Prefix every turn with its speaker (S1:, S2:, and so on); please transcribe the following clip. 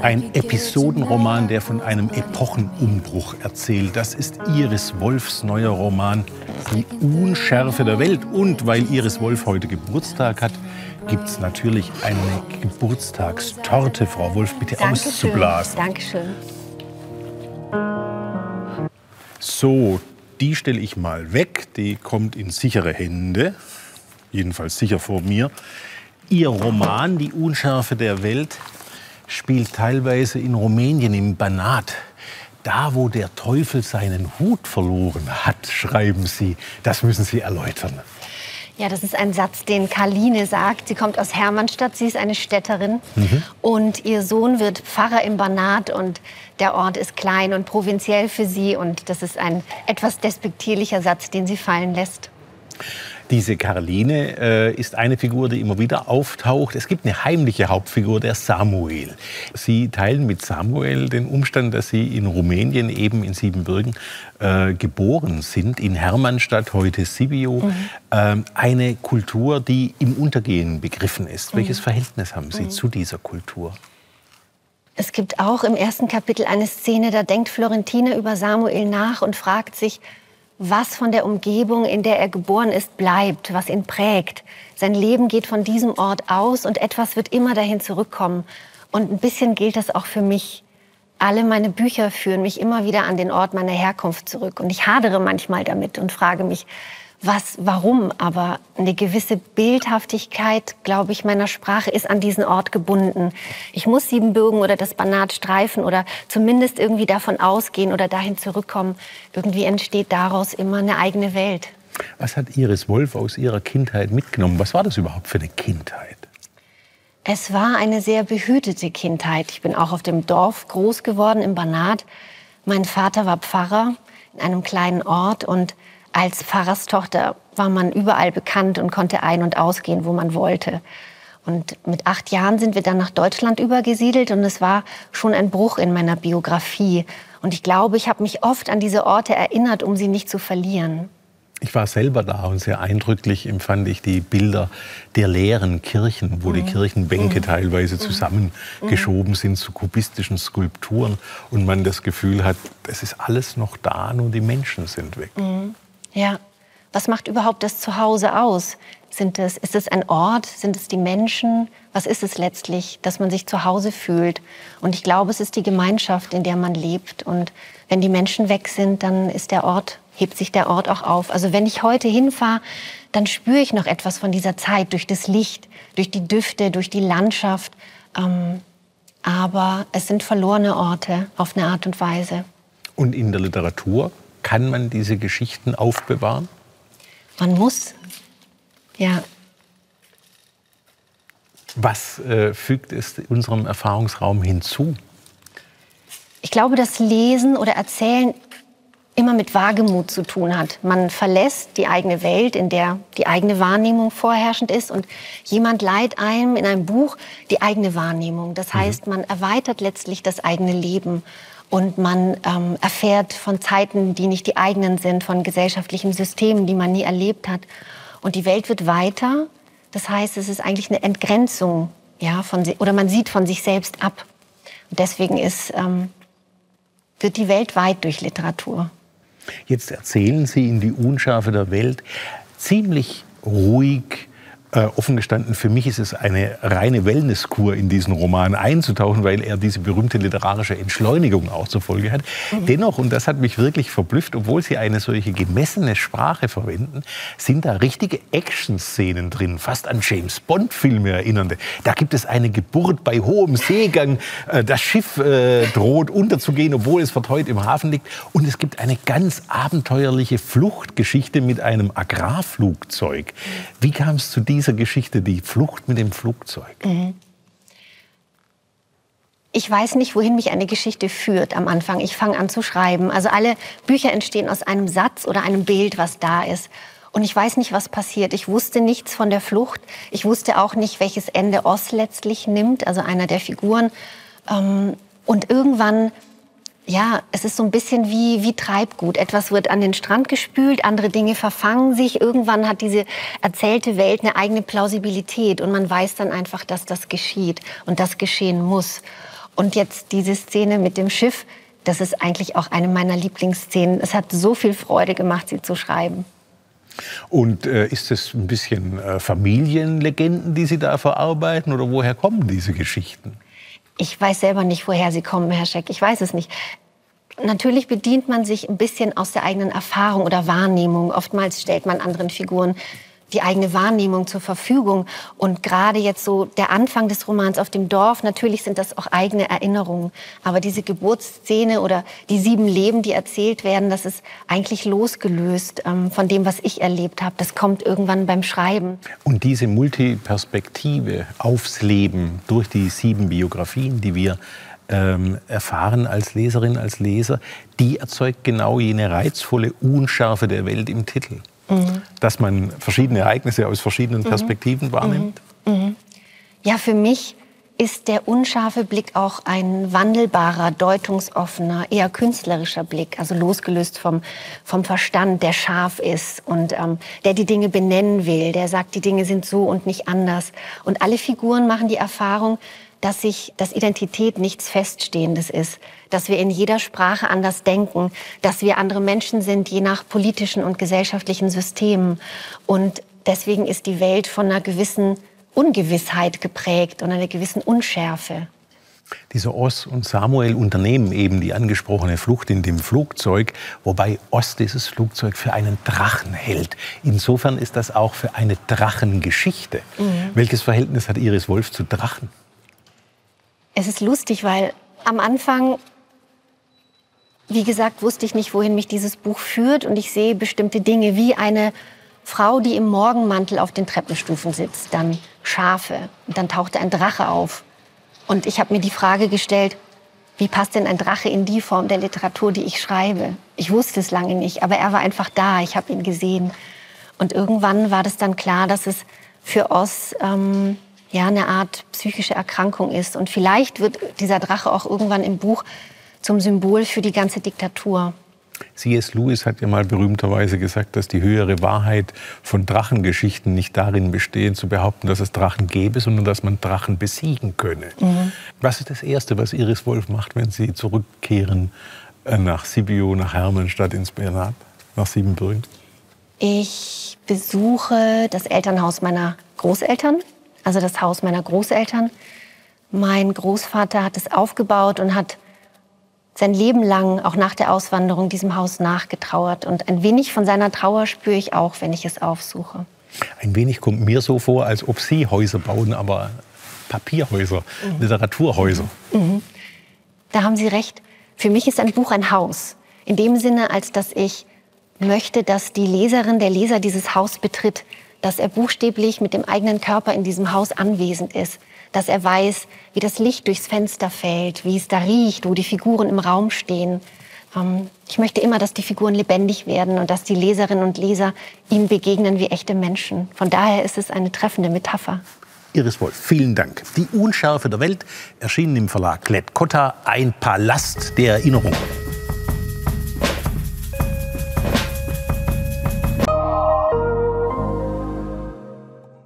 S1: Ein Episodenroman, der von einem Epochenumbruch erzählt. Das ist Iris Wolfs neuer Roman Die Unschärfe der Welt. Und weil Iris Wolf heute Geburtstag hat, gibt es natürlich eine Geburtstagstorte. Frau Wolf, bitte
S2: Dankeschön.
S1: auszublasen.
S2: Dankeschön.
S1: So, die stelle ich mal weg. Die kommt in sichere Hände. Jedenfalls sicher vor mir. Ihr Roman Die Unschärfe der Welt spielt teilweise in Rumänien, im Banat. Da, wo der Teufel seinen Hut verloren hat, schreiben Sie. Das müssen Sie erläutern.
S2: Ja, das ist ein Satz, den Karline sagt. Sie kommt aus Hermannstadt, sie ist eine Städterin. Und ihr Sohn wird Pfarrer im Banat und der Ort ist klein und provinziell für sie. Und das ist ein etwas despektierlicher Satz, den sie fallen lässt.
S1: Diese Caroline äh, ist eine Figur, die immer wieder auftaucht. Es gibt eine heimliche Hauptfigur, der Samuel. Sie teilen mit Samuel den Umstand, dass sie in Rumänien, eben in Siebenbürgen, äh, geboren sind, in Hermannstadt, heute Sibiu. Ähm, eine Kultur, die im Untergehen begriffen ist. Welches Verhältnis haben Sie zu dieser Kultur?
S2: Es gibt auch im ersten Kapitel eine Szene, da denkt Florentine über Samuel nach und fragt sich, was von der Umgebung, in der er geboren ist, bleibt, was ihn prägt. Sein Leben geht von diesem Ort aus und etwas wird immer dahin zurückkommen. Und ein bisschen gilt das auch für mich. Alle meine Bücher führen mich immer wieder an den Ort meiner Herkunft zurück. Und ich hadere manchmal damit und frage mich, was, warum? Aber eine gewisse Bildhaftigkeit, glaube ich, meiner Sprache ist an diesen Ort gebunden. Ich muss Siebenbürgen oder das Banat streifen oder zumindest irgendwie davon ausgehen oder dahin zurückkommen. Irgendwie entsteht daraus immer eine eigene Welt.
S1: Was hat Iris Wolf aus ihrer Kindheit mitgenommen? Was war das überhaupt für eine Kindheit?
S2: Es war eine sehr behütete Kindheit. Ich bin auch auf dem Dorf groß geworden, im Banat. Mein Vater war Pfarrer in einem kleinen Ort und als Pfarrerstochter war man überall bekannt und konnte ein- und ausgehen, wo man wollte. Und mit acht Jahren sind wir dann nach Deutschland übergesiedelt und es war schon ein Bruch in meiner Biografie. Und ich glaube, ich habe mich oft an diese Orte erinnert, um sie nicht zu verlieren.
S1: Ich war selber da und sehr eindrücklich empfand ich die Bilder der leeren Kirchen, wo die Kirchenbänke teilweise zusammengeschoben sind zu kubistischen Skulpturen und man das Gefühl hat, es ist alles noch da, nur die Menschen sind weg.
S2: Ja. Was macht überhaupt das Zuhause aus? Sind es, ist es ein Ort? Sind es die Menschen? Was ist es letztlich, dass man sich zu Hause fühlt? Und ich glaube, es ist die Gemeinschaft, in der man lebt. Und wenn die Menschen weg sind, dann ist der Ort, hebt sich der Ort auch auf. Also wenn ich heute hinfahre, dann spüre ich noch etwas von dieser Zeit durch das Licht, durch die Düfte, durch die Landschaft. Ähm, aber es sind verlorene Orte auf eine Art und Weise.
S1: Und in der Literatur kann man diese Geschichten aufbewahren?
S2: Man muss. Ja,
S1: Was äh, fügt es unserem Erfahrungsraum hinzu?
S2: Ich glaube, dass Lesen oder Erzählen immer mit Wagemut zu tun hat. Man verlässt die eigene Welt, in der die eigene Wahrnehmung vorherrschend ist und jemand leiht einem in einem Buch die eigene Wahrnehmung. Das heißt, man erweitert letztlich das eigene Leben und man ähm, erfährt von Zeiten, die nicht die eigenen sind, von gesellschaftlichen Systemen, die man nie erlebt hat. Und die Welt wird weiter. Das heißt, es ist eigentlich eine Entgrenzung, ja, von oder man sieht von sich selbst ab. Und deswegen ist ähm, wird die Welt weit durch Literatur.
S1: Jetzt erzählen Sie in die Unschärfe der Welt ziemlich ruhig. Äh, offen gestanden, für mich ist es eine reine Wellnesskur, in diesen Roman einzutauchen, weil er diese berühmte literarische Entschleunigung auch zur Folge hat. Dennoch, und das hat mich wirklich verblüfft, obwohl Sie eine solche gemessene Sprache verwenden, sind da richtige Action-Szenen drin, fast an James Bond-Filme erinnernde. Da gibt es eine Geburt bei hohem Seegang, äh, das Schiff äh, droht unterzugehen, obwohl es verteut im Hafen liegt. Und es gibt eine ganz abenteuerliche Fluchtgeschichte mit einem Agrarflugzeug. Wie kam es zu dieser Geschichte, die Flucht mit dem Flugzeug?
S2: Ich weiß nicht, wohin mich eine Geschichte führt am Anfang. Ich fange an zu schreiben. Also alle Bücher entstehen aus einem Satz oder einem Bild, was da ist. Und ich weiß nicht, was passiert. Ich wusste nichts von der Flucht. Ich wusste auch nicht, welches Ende Oss letztlich nimmt, also einer der Figuren. Ähm, Und irgendwann, ja, es ist so ein bisschen wie, wie Treibgut. Etwas wird an den Strand gespült, andere Dinge verfangen sich. Irgendwann hat diese erzählte Welt eine eigene Plausibilität und man weiß dann einfach, dass das geschieht und das geschehen muss. Und jetzt diese Szene mit dem Schiff, das ist eigentlich auch eine meiner Lieblingsszenen. Es hat so viel Freude gemacht, sie zu schreiben.
S1: Und äh, ist es ein bisschen äh, Familienlegenden, die Sie da verarbeiten, oder woher kommen diese Geschichten?
S2: Ich weiß selber nicht, woher sie kommen, Herr Scheck. Ich weiß es nicht. Natürlich bedient man sich ein bisschen aus der eigenen Erfahrung oder Wahrnehmung. Oftmals stellt man anderen Figuren die eigene Wahrnehmung zur Verfügung. Und gerade jetzt so der Anfang des Romans auf dem Dorf, natürlich sind das auch eigene Erinnerungen. Aber diese Geburtsszene oder die sieben Leben, die erzählt werden, das ist eigentlich losgelöst ähm, von dem, was ich erlebt habe. Das kommt irgendwann beim Schreiben.
S1: Und diese Multiperspektive aufs Leben durch die sieben Biografien, die wir ähm, erfahren als Leserin, als Leser, die erzeugt genau jene reizvolle Unschärfe der Welt im Titel mhm. dass man verschiedene Ereignisse aus verschiedenen mhm. Perspektiven mhm. wahrnimmt? Mhm.
S2: Ja, für mich ist der unscharfe Blick auch ein wandelbarer, deutungsoffener, eher künstlerischer Blick, also losgelöst vom, vom Verstand, der scharf ist und ähm, der die Dinge benennen will, der sagt, die Dinge sind so und nicht anders. Und alle Figuren machen die Erfahrung, dass sich, dass Identität nichts Feststehendes ist, dass wir in jeder Sprache anders denken, dass wir andere Menschen sind, je nach politischen und gesellschaftlichen Systemen. Und deswegen ist die Welt von einer gewissen Ungewissheit geprägt und einer gewissen Unschärfe.
S1: Dieser Oss und Samuel unternehmen eben die angesprochene Flucht in dem Flugzeug, wobei Oss dieses Flugzeug für einen Drachen hält. Insofern ist das auch für eine Drachengeschichte. Mhm. Welches Verhältnis hat Iris Wolf zu Drachen?
S2: Es ist lustig, weil am Anfang wie gesagt, wusste ich nicht, wohin mich dieses Buch führt. Und ich sehe bestimmte Dinge, wie eine Frau, die im Morgenmantel auf den Treppenstufen sitzt, dann Schafe. Und dann tauchte ein Drache auf. Und ich habe mir die Frage gestellt, wie passt denn ein Drache in die Form der Literatur, die ich schreibe? Ich wusste es lange nicht, aber er war einfach da, ich habe ihn gesehen. Und irgendwann war das dann klar, dass es für Oss ähm, ja, eine Art psychische Erkrankung ist. Und vielleicht wird dieser Drache auch irgendwann im Buch zum Symbol für die ganze Diktatur.
S1: C.S. Lewis hat ja mal berühmterweise gesagt, dass die höhere Wahrheit von Drachengeschichten nicht darin besteht, zu behaupten, dass es Drachen gäbe, sondern dass man Drachen besiegen könne. Mhm. Was ist das Erste, was Iris Wolf macht, wenn Sie zurückkehren äh, nach Sibiu, nach Hermannstadt ins Bernat, nach Siebenbürgen?
S2: Ich besuche das Elternhaus meiner Großeltern, also das Haus meiner Großeltern. Mein Großvater hat es aufgebaut und hat sein Leben lang, auch nach der Auswanderung, diesem Haus nachgetrauert. Und ein wenig von seiner Trauer spüre ich auch, wenn ich es aufsuche.
S1: Ein wenig kommt mir so vor, als ob Sie Häuser bauen, aber Papierhäuser, mhm. Literaturhäuser.
S2: Mhm. Da haben Sie recht. Für mich ist ein Buch ein Haus. In dem Sinne, als dass ich möchte, dass die Leserin, der Leser dieses Haus betritt, dass er buchstäblich mit dem eigenen Körper in diesem Haus anwesend ist, dass er weiß, wie das Licht durchs Fenster fällt, wie es da riecht, wo die Figuren im Raum stehen. Ähm, ich möchte immer, dass die Figuren lebendig werden und dass die Leserinnen und Leser ihm begegnen wie echte Menschen. Von daher ist es eine treffende Metapher.
S1: Iris Wolf, vielen Dank. Die Unschärfe der Welt erschienen im Verlag Klett Cotta, ein Palast der Erinnerung.